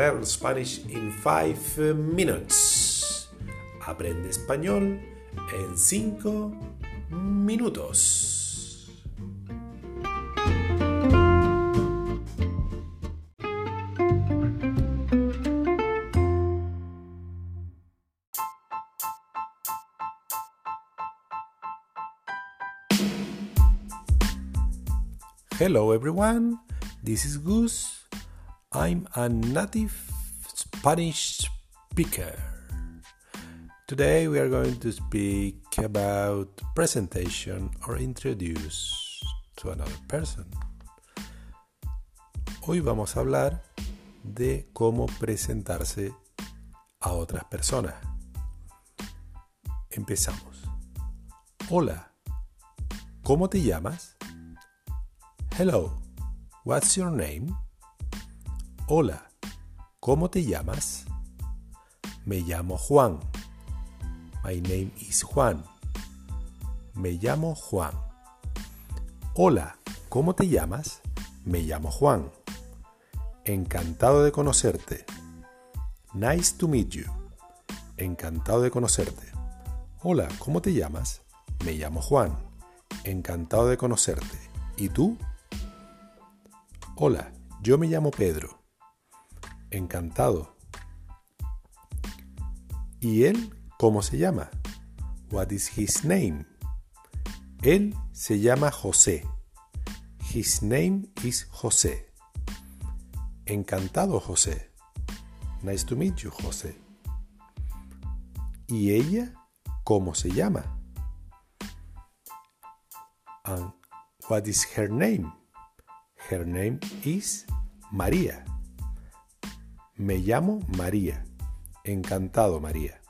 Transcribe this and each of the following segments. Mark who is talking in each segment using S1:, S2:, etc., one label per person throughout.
S1: Learn Spanish in 5 eh, minutes. Aprende español en 5 minutos. Hello everyone, this is Gus. I'm a native Spanish speaker. Today we are going to speak about presentation or introduce to another person. Hoy vamos a hablar de cómo presentarse a otras personas. Empezamos. Hola, ¿cómo te llamas? Hello, what's your name? Hola, ¿cómo te llamas? Me llamo Juan. My name is Juan. Me llamo Juan. Hola, ¿cómo te llamas? Me llamo Juan. Encantado de conocerte. Nice to meet you. Encantado de conocerte. Hola, ¿cómo te llamas? Me llamo Juan. Encantado de conocerte. ¿Y tú? Hola, yo me llamo Pedro. Encantado. ¿Y él cómo se llama? What is his name? Él se llama José. His name is José. Encantado, José. Nice to meet you, José. ¿Y ella cómo se llama? And what is her name? Her name is María. Me llamo María. Encantado, María.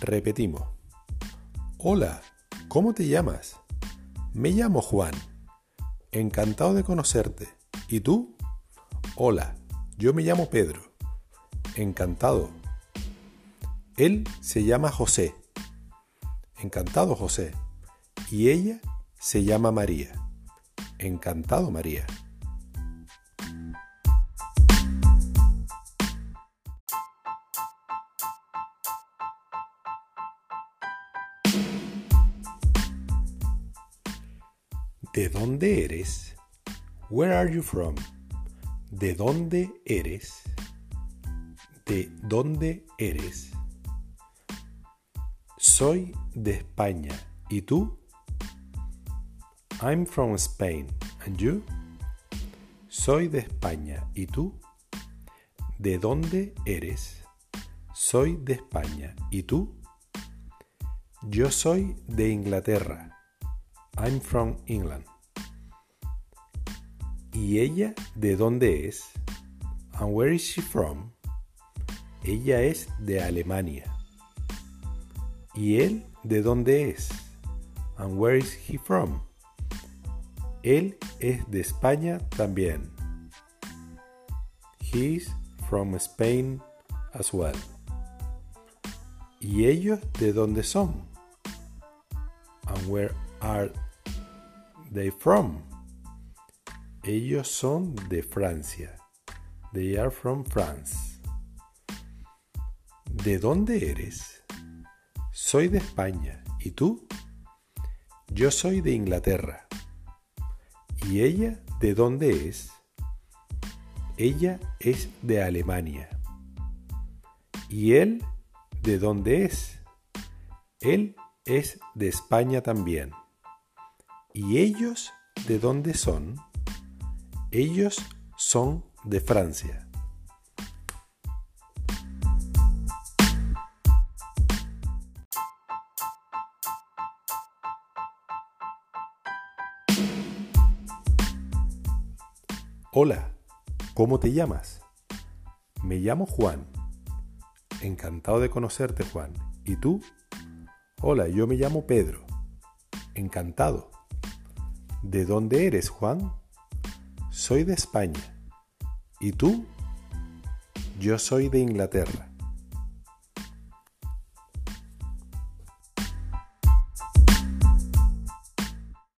S1: Repetimos. Hola, ¿cómo te llamas? Me llamo Juan. Encantado de conocerte. ¿Y tú? Hola, yo me llamo Pedro. Encantado. Él se llama José. Encantado, José. Y ella se llama María. Encantado, María. ¿De dónde eres? Where are you from? ¿De dónde eres? ¿De dónde eres? Soy de España. ¿Y tú? I'm from Spain. And you? Soy de España. ¿Y tú? ¿De dónde eres? Soy de España. ¿Y tú? Yo soy de Inglaterra. I'm from England. ¿Y ella de dónde es? And where is she from? Ella es de Alemania. ¿Y él de dónde es? And where is he from? Él es de España también. He is from Spain as well. ¿Y ellos de dónde son? And where are they from? Ellos son de Francia. They are from France. ¿De dónde eres? Soy de España. ¿Y tú? Yo soy de Inglaterra. ¿Y ella de dónde es? Ella es de Alemania. ¿Y él de dónde es? Él es de España también. ¿Y ellos de dónde son? Ellos son de Francia. Hola, ¿cómo te llamas? Me llamo Juan. Encantado de conocerte, Juan. ¿Y tú? Hola, yo me llamo Pedro. Encantado. ¿De dónde eres, Juan? Soy de España. ¿Y tú? Yo soy de Inglaterra.